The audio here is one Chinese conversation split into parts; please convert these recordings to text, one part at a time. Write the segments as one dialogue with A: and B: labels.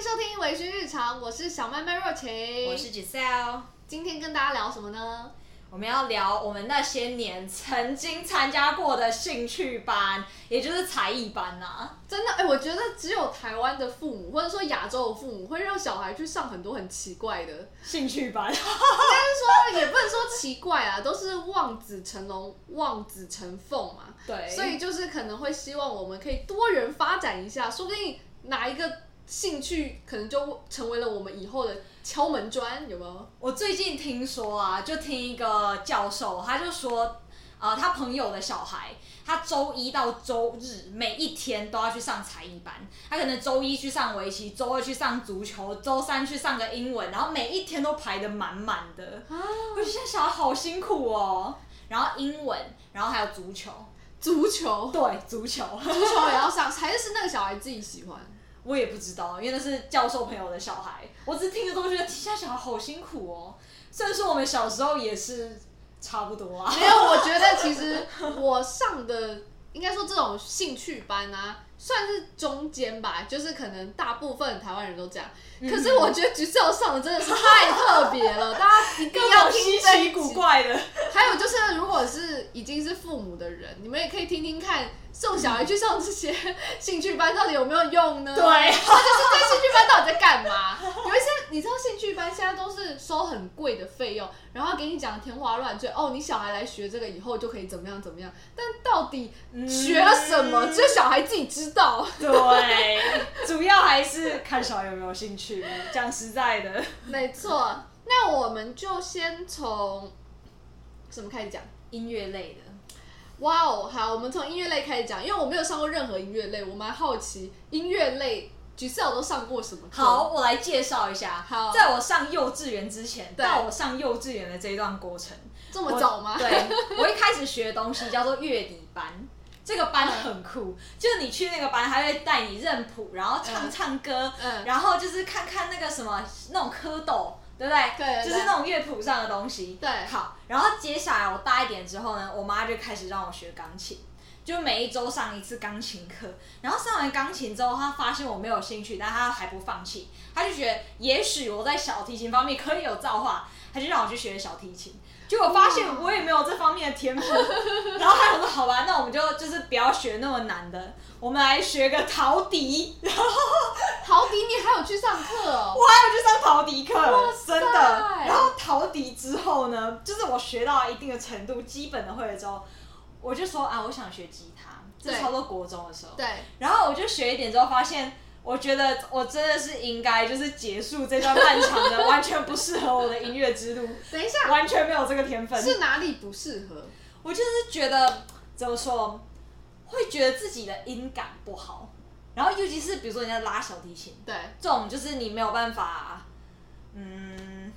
A: 迎收听微醺日常，我是小妹妹若晴，
B: 我是 Giselle，
A: 今天跟大家聊什么呢？
B: 我们要聊我们那些年曾经参加过的兴趣班，也就是才艺班呐、啊。
A: 真的，哎、欸，我觉得只有台湾的父母，或者说亚洲的父母，会让小孩去上很多很奇怪的
B: 兴趣班。应该是
A: 说，也不能说奇怪啊，都是望子成龙、望子成凤嘛。
B: 对。
A: 所以就是可能会希望我们可以多元发展一下，说不定哪一个。兴趣可能就成为了我们以后的敲门砖，有没有？
B: 我最近听说啊，就听一个教授，他就说，呃，他朋友的小孩，他周一到周日每一天都要去上才艺班，他可能周一去上围棋，周二去上足球，周三去上个英文，然后每一天都排得满满的。啊！我觉得现在小孩好辛苦哦。然后英文，然后还有足球，
A: 足球，
B: 对，足球，
A: 足球也要上，还是是那个小孩自己喜欢？
B: 我也不知道，因为那是教授朋友的小孩。我只听着都觉得，其他小孩好辛苦哦。虽然说我们小时候也是差不多啊。
A: 没有，我觉得其实我上的应该说这种兴趣班啊，算是中间吧，就是可能大部分台湾人都这样。可是我觉得橘色上的真的是太特别了，大家一定要听
B: 稀奇古怪的。
A: 还有就是，如果是已经是父母的人，你们也可以听听看，送小孩去上这些兴趣班到底有没有用呢？
B: 对，
A: 或者是这兴趣班到底在干嘛？有一些你知道，兴趣班现在都是收很贵的费用，然后给你讲天花乱坠。哦，你小孩来学这个以后就可以怎么样怎么样？但到底学了什么，只有小孩自己知道。
B: 对，主要还是看小孩有没有兴趣。讲实在的，
A: 没错。那我们就先从什么开始讲？
B: 音乐类的。
A: 哇哦，好，我们从音乐类开始讲，因为我没有上过任何音乐类，我蛮好奇音乐类，Giselle 都上过什么？
B: 好，我来介绍一下。
A: 好，
B: 在我上幼稚园之前，到我上幼稚园的这一段过程，
A: 这么早吗？
B: 对，我一开始学的东西叫做乐理班。这个班很酷，嗯、就是你去那个班，他会带你认谱，然后唱唱歌，嗯，然后就是看看那个什么那种蝌蚪，对不对？
A: 对，对，对，
B: 就是那种乐谱上的东西。
A: 对，
B: 好，然后接下来我大一点之后呢，我妈就开始让我学钢琴，就每一周上一次钢琴课。然后上完钢琴之后，她发现我没有兴趣，但她还不放弃，她就觉得也许我在小提琴方面可以有造化，她就让我去学小提琴。结果发现我也没有这方面的天赋，然后还有说好吧，那我们就就是不要学那么难的，我们来学个陶笛。然后
A: 陶笛你还有去上课哦？
B: 我还有去上陶笛课，真的。然后陶笛之后呢，就是我学到一定的程度，基本的会了之后，我就说啊，我想学吉他，这差不多国中的时候。
A: 对。
B: 然后我就学一点之后发现。我觉得我真的是应该就是结束这段漫长的完全不适合我的音乐之路。
A: 等一下，
B: 完全没有这个天分。
A: 是哪里不适合？
B: 我就是觉得怎么说，会觉得自己的音感不好。然后尤其是比如说人家拉小提琴，
A: 对，
B: 这种就是你没有办法，嗯，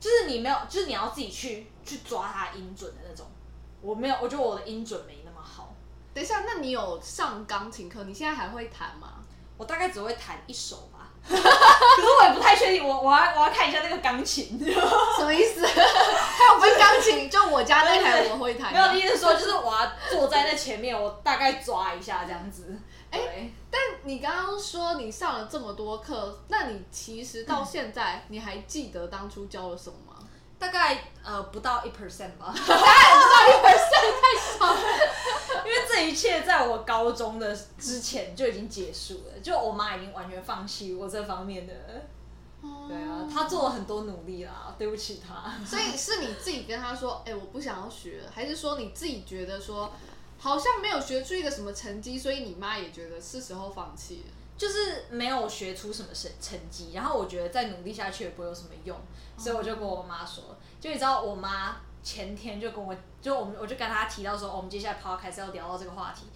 B: 就是你没有，就是你要自己去去抓它音准的那种。我没有，我觉得我的音准没那么好。
A: 等一下，那你有上钢琴课？你现在还会弹吗？
B: 我大概只会弹一首吧，可是我也不太确定。我我要我要看一下那个钢琴，
A: 什么意思？还有分钢琴？就我家那台我会弹。
B: 没有，意思说就是我要坐在那前面，我大概抓一下这样子。哎、欸，
A: 但你刚刚说你上了这么多课，那你其实到 现在你还记得当初教了什么吗？
B: 大概呃不到一 percent 吧，
A: 不到一 percent 太少了，
B: 因为这一切在我高中的之前就已经结束了，就我妈已经完全放弃我这方面的。对啊，她做了很多努力啦，对不起她。
A: 所以是你自己跟她说，哎、欸，我不想要学，还是说你自己觉得说好像没有学出一个什么成绩，所以你妈也觉得是时候放弃了？
B: 就是没有学出什么成成绩，然后我觉得再努力下去也不会有什么用，所以我就跟我妈说，就你知道，我妈前天就跟我就我们我就跟她提到说，我们接下来 podcast 要聊到这个话题，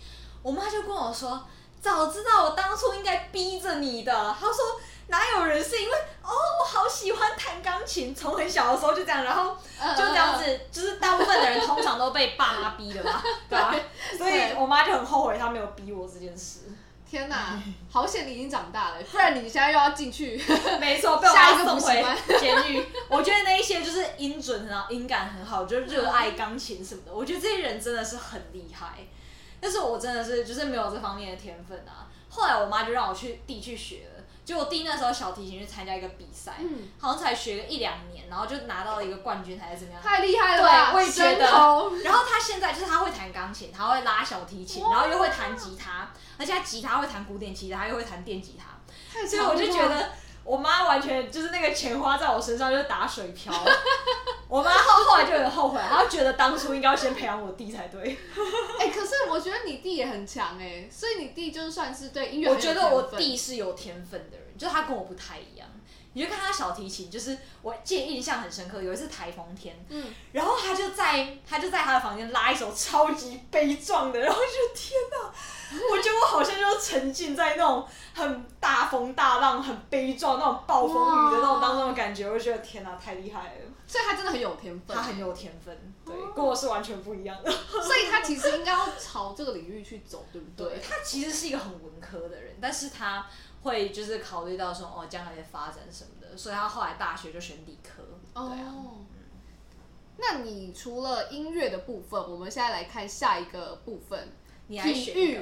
B: 我妈就跟我说，早知道我当初应该逼着你的。她说哪有人是因为哦我好喜欢弹钢琴，从很小的时候就这样，然后就这样子，就是大部分的人通常都被爸妈逼的嘛，对吧？所以我妈就很后悔她没有逼我这件事。
A: 天哪，好险你已经长大了，不然你现在又要进去，
B: 没错，被我妈送回 监狱。我觉得那一些就是音准很好，音感很好，就是热爱钢琴什么的。我觉得这些人真的是很厉害，但是我真的是就是没有这方面的天分啊。后来我妈就让我去地去学了，结果弟那时候小提琴去参加一个比赛，
A: 嗯，
B: 好像才学个一两年，然后就拿到了一个冠军还是怎么样？
A: 太厉害了吧！
B: 对，我也觉得。然后他现在就是他会弹钢琴，他会拉小提琴，然后又会弹吉他，而且他吉他会弹古典吉他，又会弹电吉他，所以我就觉得。我妈完全就是那个钱花在我身上就是打水漂，我妈后后来就有点后悔，她觉得当初应该要先培养我弟才对。
A: 哎、欸，可是我觉得你弟也很强哎，所以你弟就算是对音乐，
B: 我觉得我弟是有天分的人，就是他跟我不太一样。你就看他小提琴，就是我记得印象很深刻，有一次台风天，嗯，然后他就在他就在他的房间拉一首超级悲壮的，然后就天哪！我觉得我好像就沉浸在那种很大风大浪、很悲壮那种暴风雨的那种当中的感觉，我就觉得天哪，太厉害了！
A: 所以他真的很有天分，
B: 他很有天分，对，跟我是完全不一样的。
A: 所以他其实应该要朝这个领域去走，对不对？
B: 对，他其实是一个很文科的人，但是他会就是考虑到说哦将来的发展什么的，所以他后来大学就选理科。对啊。哦。
A: 那你除了音乐的部分，我们现在来看下一个部分。体育，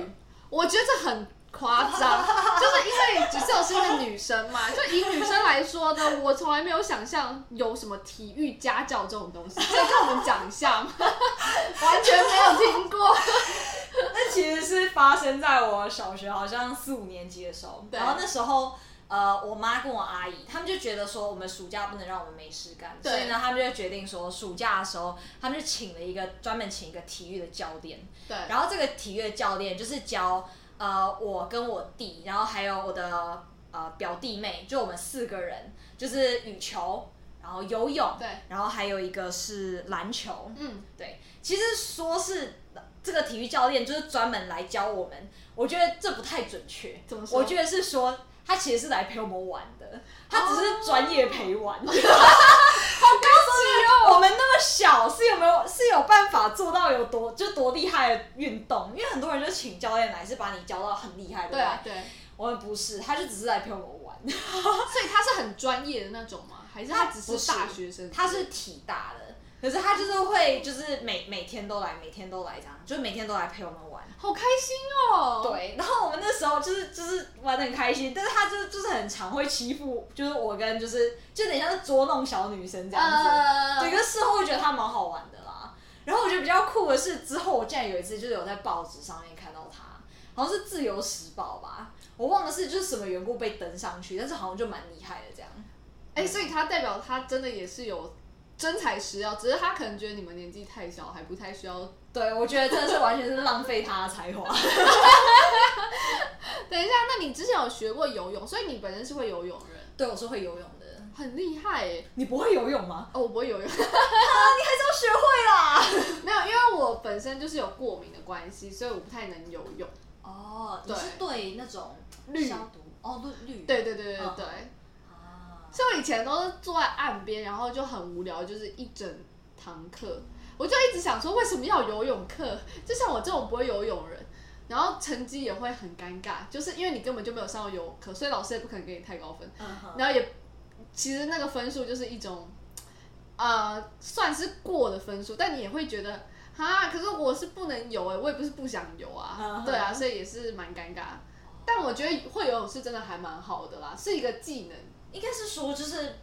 A: 我觉得这很夸张，就是因为只是我是一个女生嘛，就以女生来说呢，我从来没有想象有什么体育家教这种东西，可以跟我们讲一下吗？完全没有听过。
B: 那其实是发生在我小学好像四五年级的时候，然后那时候。呃，我妈跟我阿姨，他们就觉得说我们暑假不能让我们没事干，所以呢，他们就决定说暑假的时候，他们就请了一个专门请一个体育的教练。对。然后这个体育的教练就是教呃我跟我弟，然后还有我的呃表弟妹，就我们四个人，就是羽球，然后游泳，对，然后还有一个是篮球。嗯，对。其实说是这个体育教练就是专门来教我们，我觉得这不太准确。怎么说？我觉得是说。他其实是来陪我们玩的，他只是专业陪玩。Oh. 好高级哦！我们那么小，是有没有是有办法做到有多就多厉害的运动？因为很多人就请教练来是把你教到很厉害的。对啊，对。我们不是，他就只是来陪我们玩。
A: 所以他是很专业的那种吗？还是他只是大学生？
B: 他是体大的。可是他就是会，就是每每天都来，每天都来这样，就是每天都来陪我们玩，
A: 好开心哦。
B: 对，然后我们那时候就是就是玩的很开心，但是他就是就是很常会欺负，就是我跟就是就等于像是捉弄小女生这样子。Uh、对，可是事后会觉得他蛮好玩的啦。然后我觉得比较酷的是，之后我竟然有一次就是有在报纸上面看到他，好像是《自由时报》吧，我忘了是就是什么缘故被登上去，但是好像就蛮厉害的这样。
A: 哎、欸，所以他代表他真的也是有。真材实料，只是他可能觉得你们年纪太小，还不太需要。
B: 对，我觉得真的是完全是浪费他的才华。
A: 等一下，那你之前有学过游泳，所以你本身是会游泳的人？
B: 对，我是会游泳的。
A: 很厉害诶！
B: 你不会游泳吗？
A: 哦，我不会游泳。啊，你
B: 还是要学会啦。
A: 没有，因为我本身就是有过敏的关系，所以我不太能游泳。
B: 哦，对，你是对那种消毒哦，
A: 绿绿。对对对对对。以我以前都是坐在岸边，然后就很无聊，就是一整堂课，我就一直想说，为什么要游泳课？就像我这种不会游泳的人，然后成绩也会很尴尬，就是因为你根本就没有上过游泳课，所以老师也不可能给你太高分。然后也其实那个分数就是一种，呃，算是过的分数，但你也会觉得啊，可是我是不能游诶，我也不是不想游啊，对啊，所以也是蛮尴尬。但我觉得会游泳是真的还蛮好的啦，是一个技能。
B: 应该是说，就是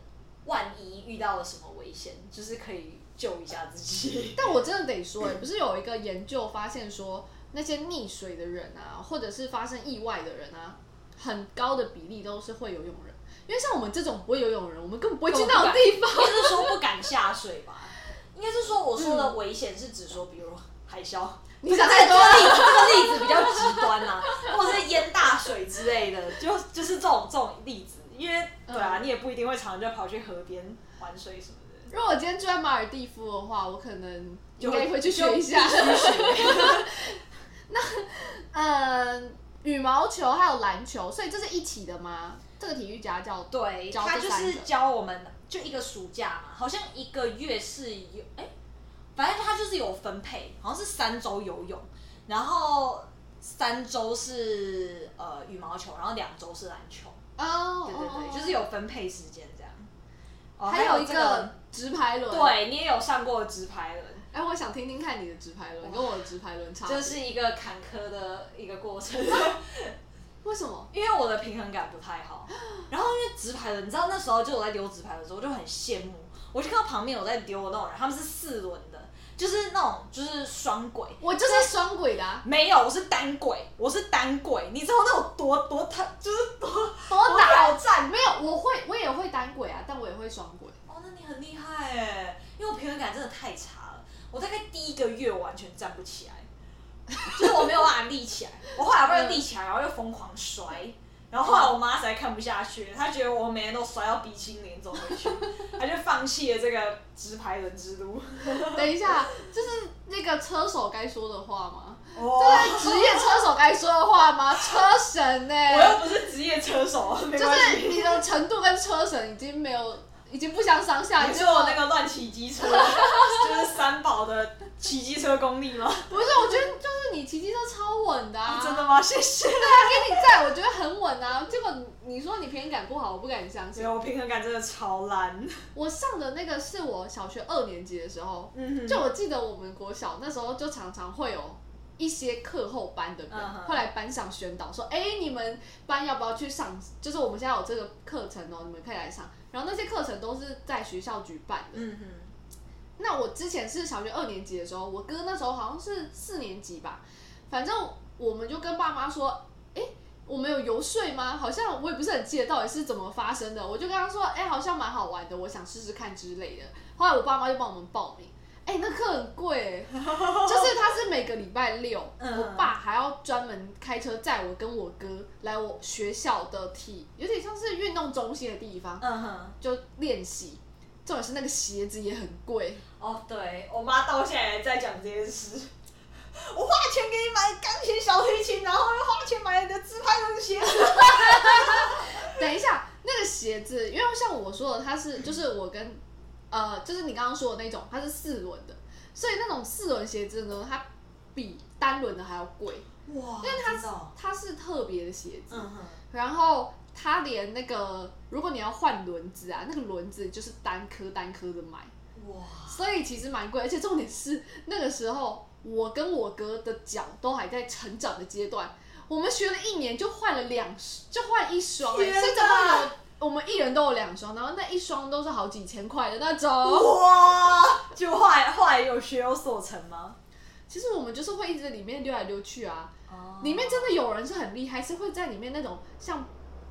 B: 万一遇到了什么危险，就是可以救一下自己。
A: 但我真的得说，哎，不是有一个研究发现说，那些溺水的人啊，或者是发生意外的人啊，很高的比例都是会游泳人。因为像我们这种不会游泳的人，我们根本不会去那种地方。
B: 应该是说不敢下水吧？应该是说，我说的危险是指说，比如海啸。你想太多了，这个例子比较极端啊，或者是淹大水之类的，就就是这种这种例子。因为对啊，你也不一定会常常就跑去河边玩水什么的。
A: 如果我今天住在马尔地夫的话，我可能应该会去学一下。那嗯，羽毛球还有篮球，所以这是一起的吗？这个体育家教
B: 对，他就是教我们，就一个暑假嘛，好像一个月是有哎、欸，反正他就是有分配，好像是三周游泳，然后三周是呃羽毛球，然后两周是篮球。哦，对对对，就是有分配时间这样。
A: 哦，还有一个直排轮，
B: 对，你也有上过直排轮。
A: 哎，我想听听看你的直排轮跟我的直排轮差。
B: 这是一个坎坷的一个过程。
A: 为什么？
B: 因为我的平衡感不太好。然后因为直排轮，你知道那时候就我在丢直排轮的时候，我就很羡慕。我就看到旁边有在丢的那种人，他们是四轮的，就是那种就是双轨。
A: 我就是双轨的、啊。
B: 没有，我是单轨，我是单轨。你知道那种多多他就是 多
A: 多挑战？没有，我会我也会单轨啊，但我也会双轨。
B: 哦，那你很厉害哎，因为我平衡感真的太差了。我大概第一个月完全站不起来，就是我没有办法立起来。我后来不然立起来，然后又疯狂摔。然后后来我妈实在看不下去，她觉得我每天都摔到鼻青脸肿回去，她就放弃了这个直排轮之路。
A: 等一下，这是那个车手该说的话吗？哦、这是职业车手该说的话吗？车神呢、欸？
B: 我又不是职业车手，
A: 就是你的程度跟车神已经没有。已经不相上下。
B: 你说我那个乱骑机车，就是三宝的骑机车功力吗？
A: 不是，我觉得就是你骑机车超稳的啊！
B: 真的吗？谢谢。对
A: 啊，给你在，我觉得很稳啊。结果你说你平衡感不好，我不敢相信。
B: 没有，我平衡感真的超烂。
A: 我上的那个是我小学二年级的时候，就我记得我们国小那时候就常常会有。一些课后班的人会来班上宣导说：“哎、欸，你们班要不要去上？就是我们现在有这个课程哦，你们可以来上。然后那些课程都是在学校举办的。
B: 嗯哼。
A: 那我之前是小学二年级的时候，我哥那时候好像是四年级吧。反正我们就跟爸妈说：哎、欸，我们有游说吗？好像我也不是很记得到底是怎么发生的。我就跟他说：哎、欸，好像蛮好玩的，我想试试看之类的。后来我爸妈就帮我们报名。”哎、欸，那课很贵，就是他是每个礼拜六，我爸还要专门开车载我跟我哥来我学校的体，有点像是运动中心的地方，
B: 嗯哼，
A: 就练习。重点是那个鞋子也很贵。
B: 哦，对，我妈到现在还在讲这件事。我花钱给你买钢琴、小提琴，然后又花钱买你的自拍的鞋子。
A: 等一下，那个鞋子，因为像我说的，它是就是我跟。呃，就是你刚刚说的那种，它是四轮的，所以那种四轮鞋子呢，它比单轮的还要贵。
B: 哇！
A: 因为它是它是特别的鞋子，
B: 嗯。
A: 然后它连那个，如果你要换轮子啊，那个轮子就是单颗单颗的买。
B: 哇！
A: 所以其实蛮贵，而且重点是那个时候我跟我哥的脚都还在成长的阶段，我们学了一年就换了两，就换一双，欸，甚至会有。我们一人都有两双，然后那一双都是好几千块的那种。
B: 哇！就后来后来有学有所成吗？
A: 其实我们就是会一直在里面溜来溜去啊。
B: 哦。
A: 里面真的有人是很厉害，是会在里面那种像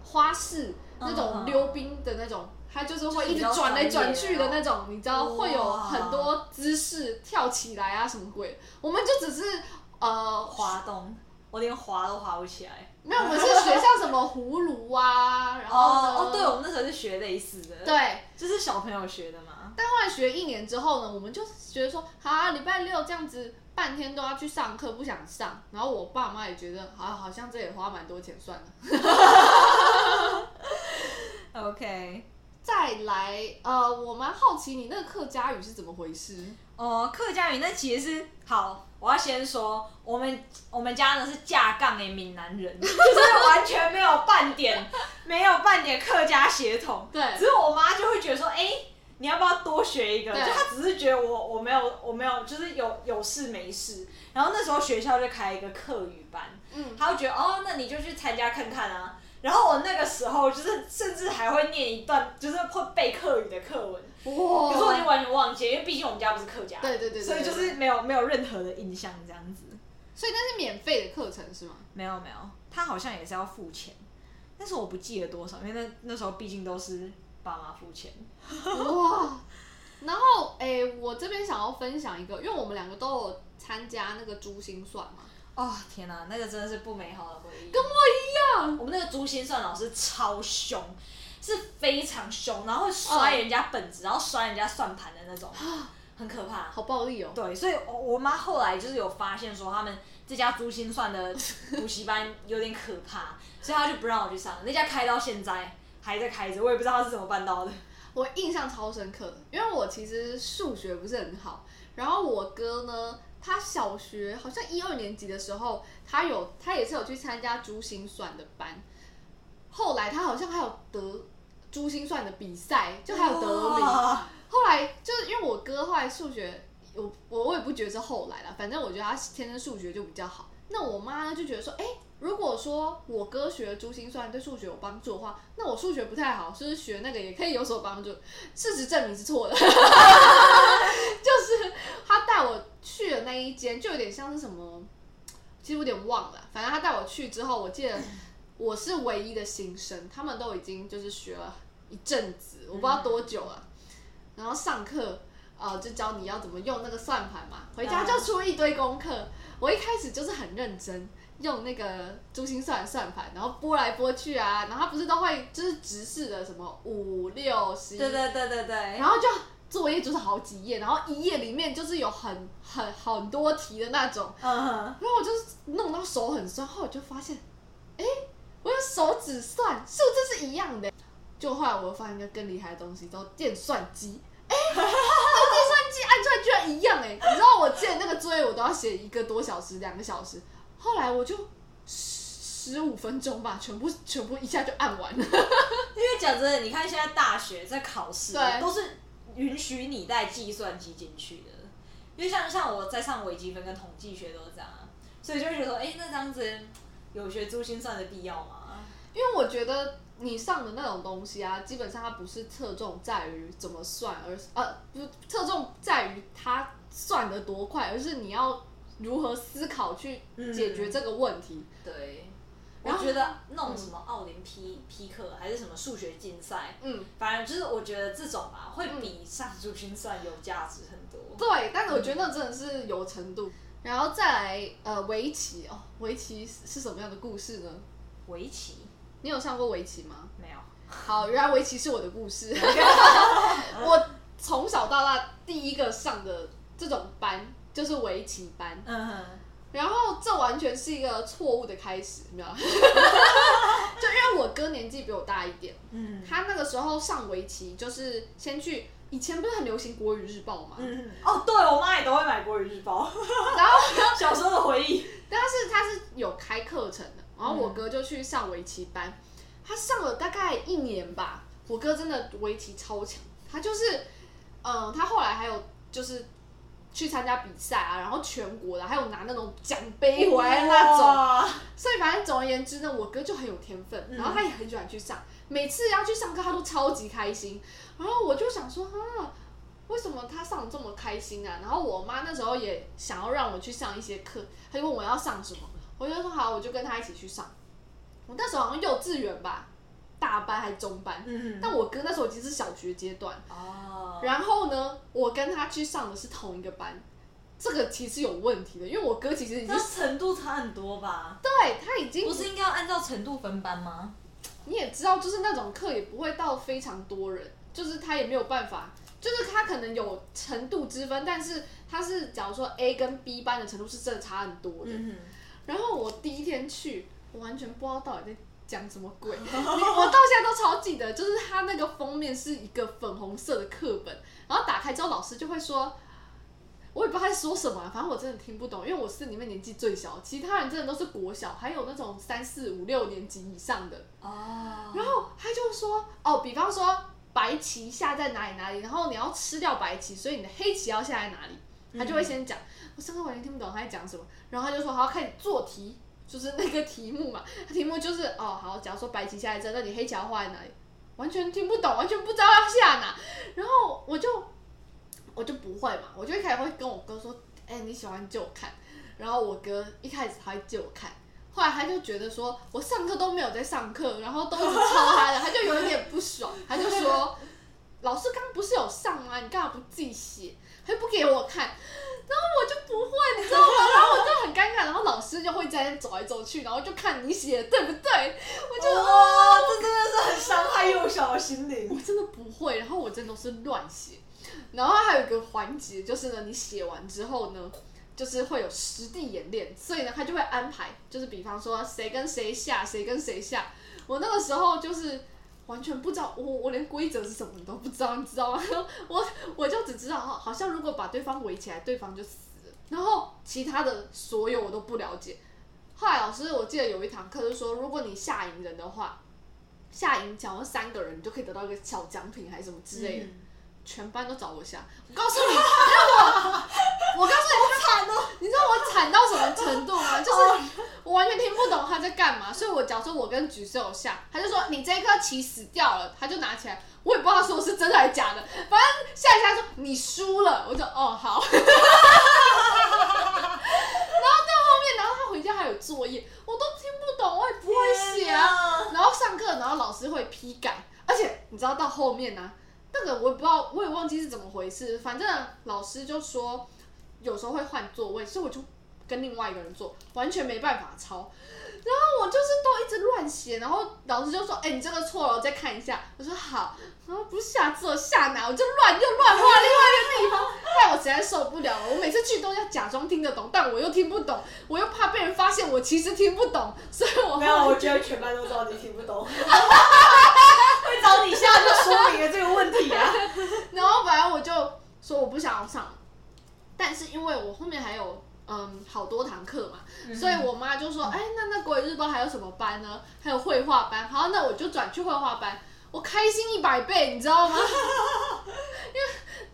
A: 花式那种溜冰的那种，他就是会一直转来转去的那种，你知道会有很多姿势跳起来啊什么鬼。我们就只是呃
B: 滑动，我连滑都滑不起来。
A: 没有，我们是学像什么葫芦啊，然后哦
B: 哦，对，我们那时候是学类似的，
A: 对，
B: 就是小朋友学的嘛。
A: 但后来学一年之后呢，我们就觉得说，好啊，礼拜六这样子半天都要去上课，不想上。然后我爸妈也觉得，好，好像这也花蛮多钱，算了。
B: OK，
A: 再来，呃，我蛮好奇你那个客家语是怎么回事？
B: 哦，客家语那其实是好。我要先说，我们我们家呢是架杠的闽南人，就是完全没有半点没有半点客家血统。
A: 对，
B: 只是我妈就会觉得说，哎、欸，你要不要多学一个？就她只是觉得我我没有我没有，就是有有事没事。然后那时候学校就开一个客语班，嗯，她会觉得哦，那你就去参加看看啊。然后我那个时候就是甚至还会念一段，就是会背课语的课文。哇！可是我已经完全忘记，因为毕竟我们家不是客家，
A: 对对对，对，
B: 所以就是没有没有任何的印象这样子。
A: 所以那是免费的课程是吗？
B: 没有没有，他好像也是要付钱，但是我不记得多少，因为那那时候毕竟都是爸妈付钱。
A: 哇！然后诶、欸，我这边想要分享一个，因为我们两个都有参加那个珠心算嘛。
B: 哦天哪，那个真的是不美好的回忆。
A: 跟我一样，
B: 我们那个珠心算老师超凶，是非常凶，然后会摔人家本子，然后摔人家算盘的那种，很可怕，
A: 好暴力哦。
B: 对，所以我我妈后来就是有发现说，他们这家珠心算的补习班有点可怕，所以她就不让我去上。那家开到现在还在开着，我也不知道他是怎么办到的。
A: 我印象超深刻的，因为我其实数学不是很好，然后我哥呢。他小学好像一二年级的时候，他有他也是有去参加珠心算的班，后来他好像还有得珠心算的比赛，就还有得名。后来就是因为我哥后来数学，我我我也不觉得是后来了，反正我觉得他天生数学就比较好，那我妈呢就觉得说，哎、欸，如果说我哥学珠心算对数学有帮助的话，那我数学不太好，是不是学那个也可以有所帮助？事实证明是错的，带我去的那一间，就有点像是什么，其实有点忘了。反正他带我去之后，我记得 我是唯一的新生，他们都已经就是学了一阵子，我不知道多久了。然后上课，呃，就教你要怎么用那个算盘嘛，回家就出一堆功课。我一开始就是很认真用那个珠心算算盘，然后拨来拨去啊，然后它不是都会就是直视的什么五六十，
B: 对对对对对，
A: 然后就作业就是好几页，然后一页里面就是有很很很多题的那种，嗯哼，然后我就弄到手很酸，后来我就发现，哎，我用手指算数字是一样的，就后来我发现一个更厉害的东西，叫电算机。哎，那个计算机按出来居然一样哎！你知道我之前那个作业我都要写一个多小时、两个小时，后来我就十五分钟吧，全部全部一下就按完了。因
B: 为讲真的，你看现在大学在考试，
A: 对，
B: 都是允许你带计算机进去的。因为像像我在上微积分跟统计学都是这样，所以就会觉得说，哎，那这样子有学珠心算的必要吗？
A: 因为我觉得。你上的那种东西啊，基本上它不是侧重在于怎么算，而是呃，不侧重在于它算得多快，而是你要如何思考去解决这个问题。
B: 嗯、对，我觉得弄什么奥林匹匹克还是什么数学竞赛，嗯，反正就是我觉得这种啊，会比上珠心算有价值很多。
A: 对，但是我觉得那真的是有程度。然后再来呃，围棋哦，围棋是什么样的故事呢？
B: 围棋。
A: 你有上过围棋吗？
B: 没有。
A: 好，原来围棋是我的故事。我从小到大第一个上的这种班就是围棋班。嗯哼。然后这完全是一个错误的开始，有没有？就因为我哥年纪比我大一点，嗯，他那个时候上围棋就是先去，以前不是很流行国语日报吗？
B: 嗯。哦，对，我妈也都会买国语日报。然后 小时候的回忆。
A: 但是他是有开课程的。然后我哥就去上围棋班，他上了大概一年吧。我哥真的围棋超强，他就是，嗯，他后来还有就是去参加比赛啊，然后全国的还有拿那种奖杯回来那种。所以反正总而言之呢，我哥就很有天分，然后他也很喜欢去上，每次要去上课他都超级开心。然后我就想说，啊，为什么他上这么开心啊？然后我妈那时候也想要让我去上一些课，他就问我要上什么。我就说好，我就跟他一起去上。我那时候好像幼稚园吧，大班还是中班。嗯。但我哥那时候已经是小学阶段。哦。然后呢，我跟他去上的是同一个班，这个其实有问题的，因为我哥其实已经
B: 程度差很多吧？
A: 对，他已经
B: 不是应该要按照程度分班吗？
A: 你也知道，就是那种课也不会到非常多人，就是他也没有办法，就是他可能有程度之分，但是他是假如说 A 跟 B 班的程度是真的差很多的。嗯然后我第一天去，我完全不知道到底在讲什么鬼。我到现在都超记得，就是他那个封面是一个粉红色的课本，然后打开之后老师就会说，我也不知道他在说什么，反正我真的听不懂，因为我是里面年纪最小，其他人真的都是国小，还有那种三四五六年级以上的。哦。然后他就说，哦，比方说白棋下在哪里哪里，然后你要吃掉白棋，所以你的黑棋要下在哪里。他就会先讲，我上课完全听不懂他在讲什么，然后他就说好，开始做题，就是那个题目嘛，他 题目就是哦好，假如说白棋下在这，那你黑棋要画在哪里？完全听不懂，完全不知道要下哪，然后我就我就不会嘛，我就一开始会跟我哥说，哎、欸、你喜欢借我看，然后我哥一开始他会借我看，后来他就觉得说我上课都没有在上课，然后都是抄他的，他就有一点不爽，他就说老师刚刚不是有上吗？你干嘛不自己写？还不给我看，然后我就不会，你知道吗？然后我就很尴尬，然后老师就会在那走来走去，然后就看你写的对不对。我就哇、
B: 哦，这真的是很伤害幼小的心灵。
A: 我真的不会，然后我真的都是乱写。然后还有一个环节就是呢，你写完之后呢，就是会有实地演练，所以呢，他就会安排，就是比方说谁跟谁下，谁跟谁下。我那个时候就是。完全不知道，我我连规则是什么都不知道，你知道吗？我我就只知道，好像如果把对方围起来，对方就死了。然后其他的所有我都不了解。后来老师，我记得有一堂课就说，如果你下赢人的话，下赢假如三个人，你就可以得到一个小奖品还是什么之类的。全班都找我下，我告诉你，我告诉你，
B: 惨哦！
A: 你知道我惨到什么程度吗？就是我完全听不懂他在干嘛，所以我假如说我跟橘子有下，他就说你这颗棋死掉了，他就拿起来，我也不知道他说是真的还是假的，反正下一下说你输了，我就哦好。然后到后面，然后他回家还有作业，我都听不懂，我也不会写啊。然后上课，然后老师会批改，而且你知道到后面呢、啊，那个我也不知道，我也忘记是怎么回事，反正老师就说有时候会换座位，所以我就跟另外一个人坐，完全没办法抄。然后我就是都一直乱写，然后老师就说：“哎、欸，你这个错了，我再看一下。”我说：“好。”然后不是下字下哪，我就乱又乱画另外一个地方，害我实在受不了了。我每次去都要假装听得懂，但我又听不懂，我又怕被人发现我其实听不懂，所以我
B: 没有，我觉得全班都知道你听不懂，会找你下就说明了这个问题啊。
A: 然后反正我就说我不想要上，但是因为我后面还有。嗯，好多堂课嘛，嗯、所以我妈就说：“哎、欸，那那国语日报还有什么班呢？还有绘画班。好，那我就转去绘画班，我开心一百倍，你知道吗？因为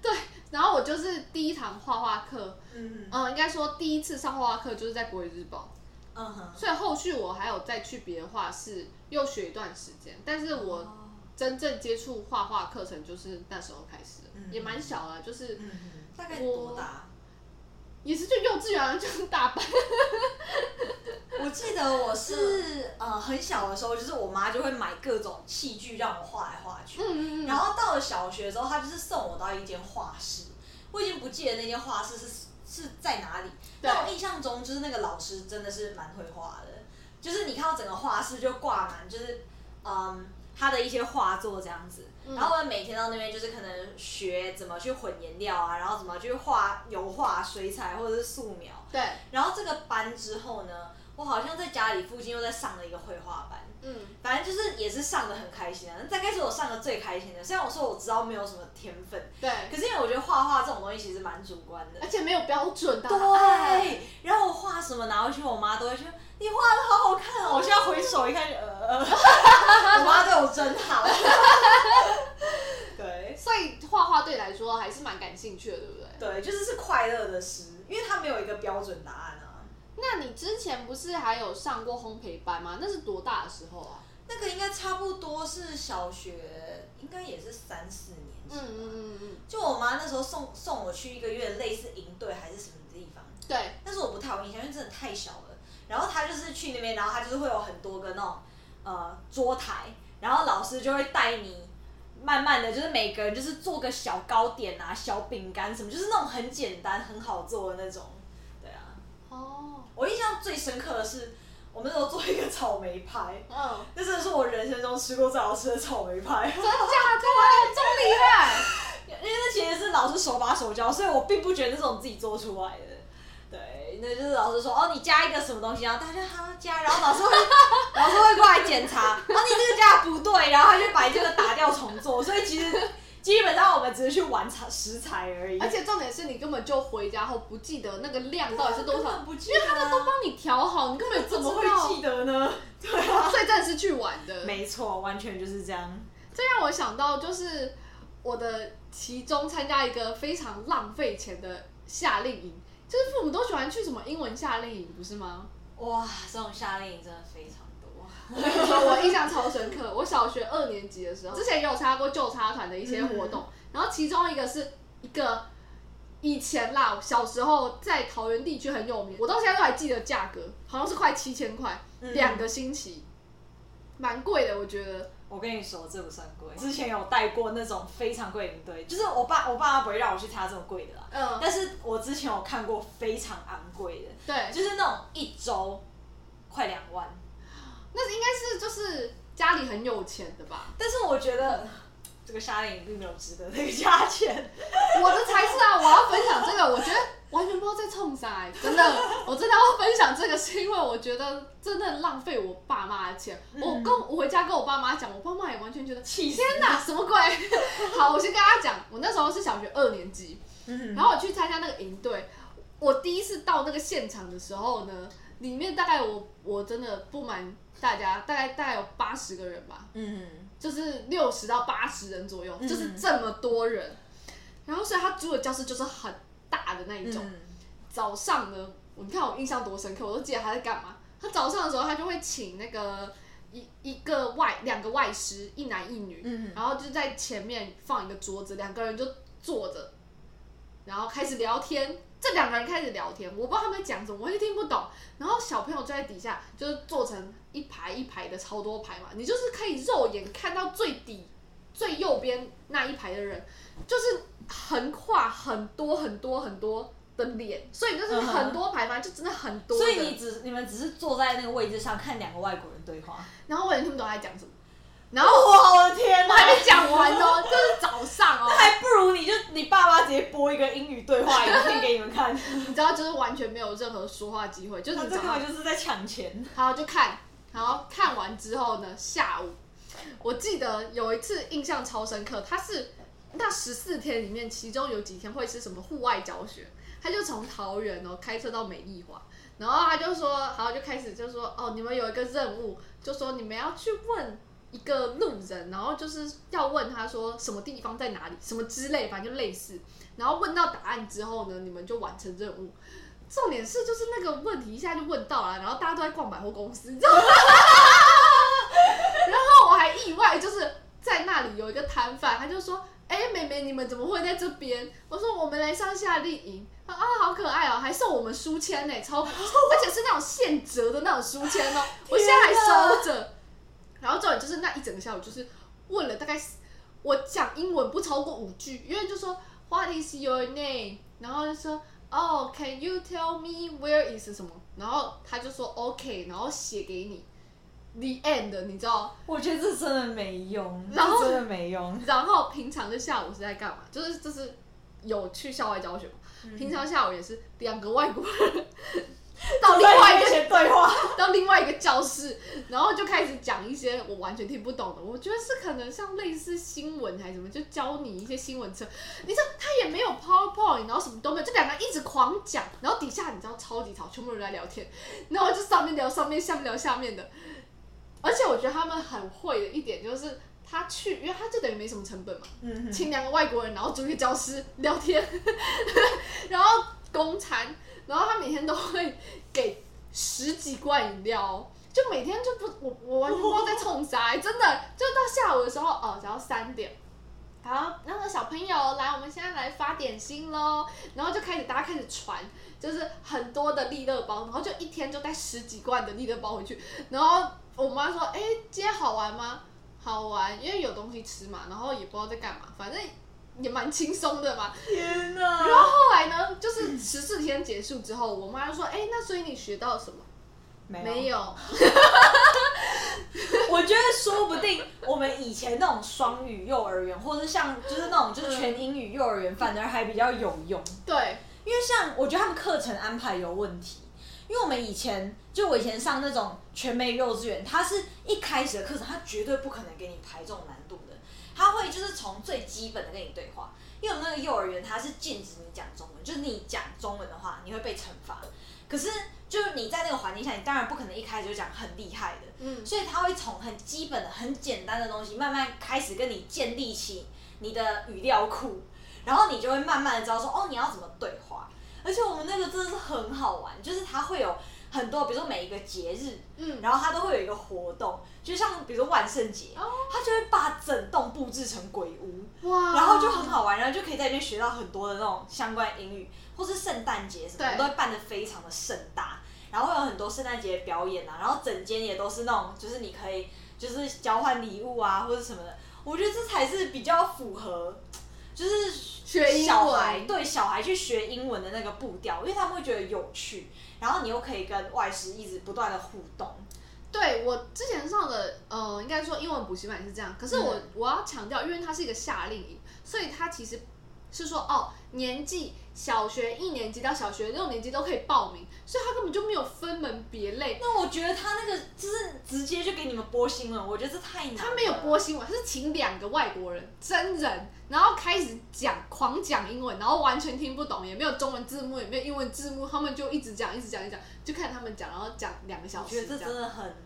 A: 对，然后我就是第一堂画画课，嗯，嗯，应该说第一次上画画课就是在国语日报，嗯哼，所以后续我还有再去别的画室又学一段时间，但是我真正接触画画课程就是那时候开始，嗯、也蛮小了，就是
B: 大概多大？
A: 也是就幼稚园就是大班。
B: 我记得我是呃很小的时候，就是我妈就会买各种器具让我画来画去。嗯嗯嗯。然后到了小学的时候，她就是送我到一间画室。我已经不记得那间画室是是在哪里，但我印象中就是那个老师真的是蛮会画的，就是你看到整个画室就挂满，就是嗯他的一些画作这样子。然后我们每天到那边就是可能学怎么去混颜料啊，然后怎么去画油画、水彩或者是素描。
A: 对。
B: 然后这个班之后呢，我好像在家里附近又在上了一个绘画班。嗯。反正就是也是上的很开心啊，那大概是我上的最开心的。虽然我说我知道没有什么天分。
A: 对。
B: 可是因为我觉得画画这种东西其实蛮主观的。
A: 而且没有标准的。
B: 对。然后我画什么拿回去，我妈都会说你画的好好看哦。我现在回首一看就呃，我妈对我真好。对，
A: 所以画画对你来说还是蛮感兴趣的，对不对？
B: 对，就是是快乐的事，因为它没有一个标准答案啊。
A: 那你之前不是还有上过烘焙班吗？那是多大的时候啊？
B: 那个应该差不多是小学，应该也是三四年级。嗯嗯嗯嗯。就我妈那时候送送我去一个月类似营队还是什么地方。
A: 对。
B: 但是我不太有印象，因为真的太小了。然后她就是去那边，然后她就是会有很多个那种呃桌台，然后老师就会带你。慢慢的就是每个人就是做个小糕点啊，小饼干什么，就是那种很简单很好做的那种。哦。我印象最深刻的是，我们那时候做一个草莓派，嗯，那真的是我人生中吃过最好吃的草莓派。
A: 真的假的？这么厉害？
B: 因为那其实是老师手把手教，所以我并不觉得那是我们自己做出来的。对，那就是老师说哦，你加一个什么东西，然后大家好加，然后老师会老师会过来检查，哦，你这个加不对，然后他就把这个打掉重做，所以其实基本上我们只是去玩材食材而已。
A: 而且重点是你根本就回家后不记得那个量到底是多少，
B: 不记得啊，
A: 因为他们都帮你调好，你根本怎么会记得呢？
B: 对啊，
A: 所以真的是去玩的。
B: 没错，完全就是这样。
A: 这让我想到就是我的其中参加一个非常浪费钱的夏令营。就是父母都喜欢去什么英文夏令营，不是吗？
B: 哇，这种夏令营真的非常多。
A: 我跟你说，我印象超深刻。我小学二年级的时候，之前也有参加过旧插团的一些活动，嗯、然后其中一个是一个以前啦，小时候在桃园地区很有名，我到现在都还记得价格，好像是快七千块，两、嗯、个星期，蛮贵的，我觉得。
B: 我跟你说，这不算贵。之前有带过那种非常贵的营队，就是我爸我爸妈不会让我去参加这么贵的啦。嗯。但是我之前有看过非常昂贵的，
A: 对，
B: 就是那种一周快两万。
A: 那应该是就是家里很有钱的吧？
B: 但是我觉得这个夏令营并没有值得那个价钱。
A: 我的才是啊！我要分享这个，我觉得。完全不知道在冲啥，真的，我真的要分享这个，是因为我觉得真的浪费我爸妈的钱。嗯、我跟我回家跟我爸妈讲，我爸妈也完全觉得天哪，什么鬼？好，我先跟大家讲，我那时候是小学二年级，然后我去参加那个营队，我第一次到那个现场的时候呢，里面大概我我真的不瞒大家，大概大概有八十个人吧，嗯，就是六十到八十人左右，就是这么多人，然后所以他租的教室就是很。大的那一种，早上呢，你看我印象多深刻，我都记得他在干嘛。他早上的时候，他就会请那个一一个外两个外师，一男一女，嗯、然后就在前面放一个桌子，两个人就坐着，然后开始聊天。这两个人开始聊天，我不知道他们在讲什么，我也听不懂。然后小朋友就在底下，就是坐成一排一排的超多排嘛，你就是可以肉眼看到最底最右边那一排的人，就是横跨很多很多很多的脸，所以就是很多排嘛，就真的很多。
B: 所以你只你们只是坐在那个位置上看两个外国人对话，
A: 然后我也听不懂他在讲什么。然后
B: 我的天哪，
A: 我还没讲完哦，就是早上哦，
B: 那还不如你就你爸妈直接播一个英语对话影片给你们看，
A: 你知道，就是完全没有任何说话机会，就是你
B: 根本就是在抢钱。
A: 好，就看，然后看完之后呢，下午，我记得有一次印象超深刻，他是那十四天里面，其中有几天会是什么户外教学，他就从桃园哦开车到美丽华，然后他就说，好，就开始就说，哦，你们有一个任务，就说你们要去问。一个路人，然后就是要问他说什么地方在哪里，什么之类，反正就类似。然后问到答案之后呢，你们就完成任务。重点是就是那个问题一下就问到了，然后大家都在逛百货公司，你知道吗？然后我还意外，就是在那里有一个摊贩，他就说：“哎，妹妹，你们怎么会在这边？”我说：“我们来上夏令营。”啊，好可爱哦，还送我们书签呢，超，而且是那种现折的那种书签哦，我现在还收着。然后重点就是那一整个下午，就是问了大概我讲英文不超过五句，因为就说 What is your name？然后就说哦、oh,，Can you tell me where is 什么？然后他就说 OK，然后写给你 The end，你知道？
B: 我觉得这真的没用，
A: 然后
B: 真的没用。
A: 然后平常的下午是在干嘛？就是就是有去校外教学嘛，嗯、平常下午也是两个外国人。到另外一个
B: 对话，
A: 到另外一个教室，然后就开始讲一些我完全听不懂的。我觉得是可能像类似新闻还是什么，就教你一些新闻车。你知道他也没有 PowerPoint，然后什么都没有，就两个人一直狂讲，然后底下你知道超级吵，全部人在聊天，然后就上面聊上面，下面聊下面的。而且我觉得他们很会的一点就是，他去，因为他就等于没什么成本嘛，嗯，请两个外国人，然后租一个教室聊天，然后供餐。然后他每天都会给十几罐饮料，就每天就不我我完全不知道在冲啥，真的就到下午的时候哦，只要三点，好，那个小朋友来，我们现在来发点心喽，然后就开始大家开始传，就是很多的利乐包，然后就一天就带十几罐的利乐包回去，然后我妈说，哎，今天好玩吗？好玩，因为有东西吃嘛，然后也不知道在干嘛，反正。也蛮轻松的嘛，
B: 天哪！
A: 然后后来呢，就是十四天结束之后，我妈就说：“哎、欸，那所以你学到什么？”没有。没有
B: 我觉得说不定我们以前那种双语幼儿园，或者像就是那种就是全英语幼儿园，反而还比较有用。
A: 对，
B: 因为像我觉得他们课程安排有问题，因为我们以前就我以前上那种全美幼稚园，它是一开始的课程，它绝对不可能给你排这种难度的。他会就是从最基本的跟你对话，因为我们那个幼儿园它是禁止你讲中文，就是你讲中文的话你会被惩罚。可是就是你在那个环境下，你当然不可能一开始就讲很厉害的，嗯，所以他会从很基本的、很简单的东西慢慢开始跟你建立起你的语料库，然后你就会慢慢的知道说哦，你要怎么对话。而且我们那个真的是很好玩，就是它会有。很多，比如说每一个节日，嗯，然后它都会有一个活动，就像比如说万圣节，哦，它就会把整栋布置成鬼屋，哇，然后就很好玩，然后就可以在里面学到很多的那种相关英语，或是圣诞节什么的，都会办得非常的盛大，然后会有很多圣诞节的表演啊，然后整间也都是那种，就是你可以就是交换礼物啊，或者什么的，我觉得这才是比较符合，就是小孩学对小孩去学英文的那个步调，因为他们会觉得有趣。然后你又可以跟外师一直不断的互动。
A: 对，我之前上的，呃，应该说英文补习班也是这样。可是我、嗯、我要强调，因为它是一个夏令营，所以它其实是说，哦，年纪小学一年级到小学六年级都可以报名，所以他根本就没有分门别类。
B: 那我觉得他那个就是直接就给你们播新闻，我觉得这太难了。
A: 他没有播新闻，他是请两个外国人真人。然后开始讲，狂讲英文，然后完全听不懂，也没有中文字幕，也没有英文字幕，他们就一直讲，一直讲，一直讲，就看他们讲，然后讲两个小时。
B: 我觉得这真的很，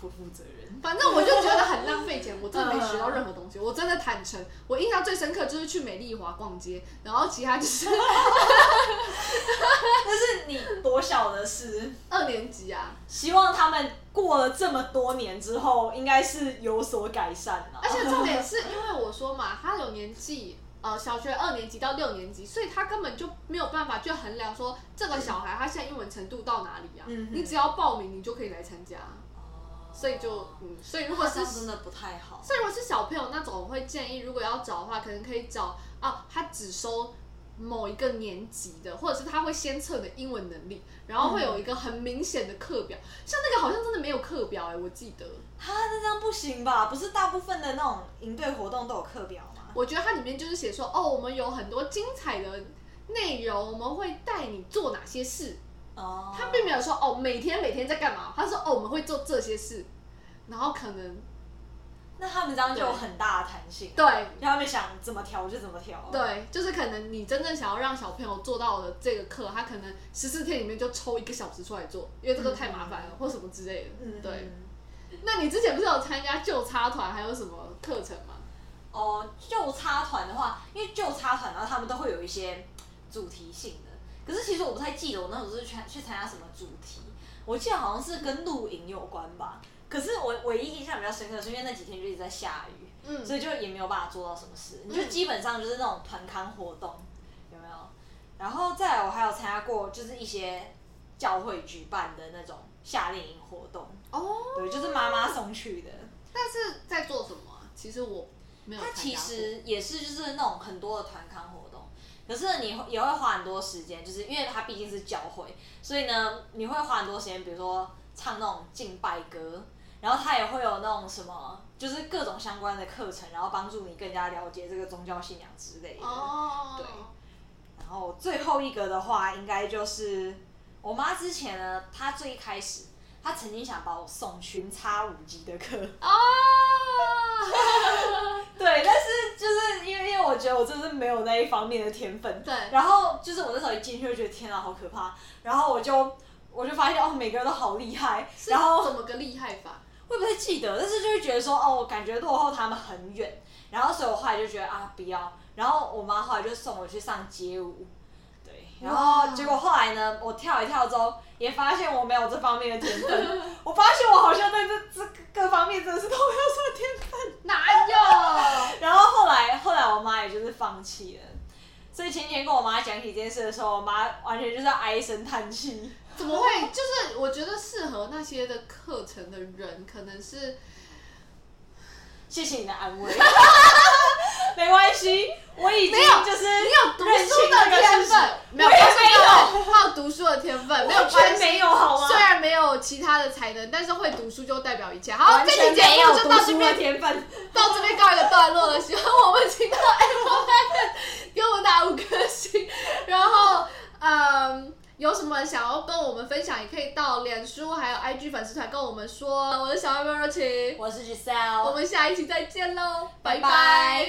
B: 不负责任。
A: 反正我就觉得很浪费钱，我真的没学到任何东西。我真的坦诚，我印象最深刻就是去美丽华逛街，然后其他就是。
B: 那是你多小的事？
A: 二年级啊。
B: 希望他们过了这么多年之后，应该是有所改善了。
A: 而且 重点是因为我说嘛，他有年纪。呃，小学二年级到六年级，所以他根本就没有办法去衡量说这个小孩他现在英文程度到哪里呀、啊？嗯、你只要报名，你就可以来参加。哦。所以就嗯，所以如果是
B: 真的不太好。
A: 所以如果是小朋友那种，我会建议如果要找的话，可能可以找啊，他只收某一个年级的，或者是他会先测的英文能力，然后会有一个很明显的课表。嗯、像那个好像真的没有课表哎、欸，我记得。
B: 哈，那这样不行吧？不是大部分的那种营队活动都有课表吗？
A: 我觉得它里面就是写说，哦，我们有很多精彩的内容，我们会带你做哪些事。哦。他并没有说，哦，每天每天在干嘛？他说，哦，我们会做这些事，然后可能，
B: 那他们这样就有很大的弹性。
A: 对。
B: 让他们想怎么调就怎么调。
A: 对，就是可能你真正想要让小朋友做到的这个课，他可能十四天里面就抽一个小时出来做，因为这个太麻烦了，嗯、或什么之类的。嗯。对。那你之前不是有参加旧插团，还有什么课程吗？
B: 哦，旧插团的话，因为旧插团，然后他们都会有一些主题性的。可是其实我不太记得我那时候是去去参加什么主题，我记得好像是跟露营有关吧。可是我唯一印象比较深刻的是因为那几天就一直在下雨，嗯，所以就也没有办法做到什么事，你、就基本上就是那种团康活动，有没有？然后再来我还有参加过就是一些教会举办的那种夏令营活动，哦，对，就是妈妈送去的。
A: 但是在做什么？其实我。
B: 没有。他其实也是就是那种很多的团康活动，可是你也会花很多时间，就是因为它毕竟是教会，所以呢你会花很多时间，比如说唱那种敬拜歌，然后它也会有那种什么，就是各种相关的课程，然后帮助你更加了解这个宗教信仰之类的。哦。对。然后最后一个的话，应该就是我妈之前呢，她最一开始。他曾经想把我送去零差五级的课。哦，对，但是就是因为因为我觉得我真的是没有那一方面的天分，对，然后就是我那时候一进去就觉得天啊好可怕，然后我就我就发现哦每个人都好厉害，然后
A: 怎么个厉害法？
B: 我也不太记得，但是就会觉得说哦感觉落后他们很远，然后所以我后来就觉得啊不要，然后我妈后来就送我去上街舞。然后结果后来呢，我跳一跳之后，也发现我没有这方面的天分。我发现我好像在这这各方面真的是都没有什么天分。
A: 哪有？
B: 然后后来后来我妈也就是放弃了。所以前天跟我妈讲起这件事的时候，我妈完全就是唉声叹气。
A: 怎么会？就是我觉得适合那些的课程的人，可能是。
B: 谢谢你的安慰。没关系，我已经就是
A: 你有读书的天分，没有，没有，他有读书的天分，没有关系，
B: 没有好吗？
A: 虽然没有其他的才能，但是会读书就代表一切。好，这期节目就到这边，
B: 天分
A: 到这边告一个段落了。喜欢我们，请到 Apple 给我们打五颗星，然后嗯。有什么想要跟我们分享，也可以到脸书还有 IG 粉丝团跟我们说。我是小妹妹若晴，
B: 我是 Giselle，
A: 我们下一期再见喽，拜拜。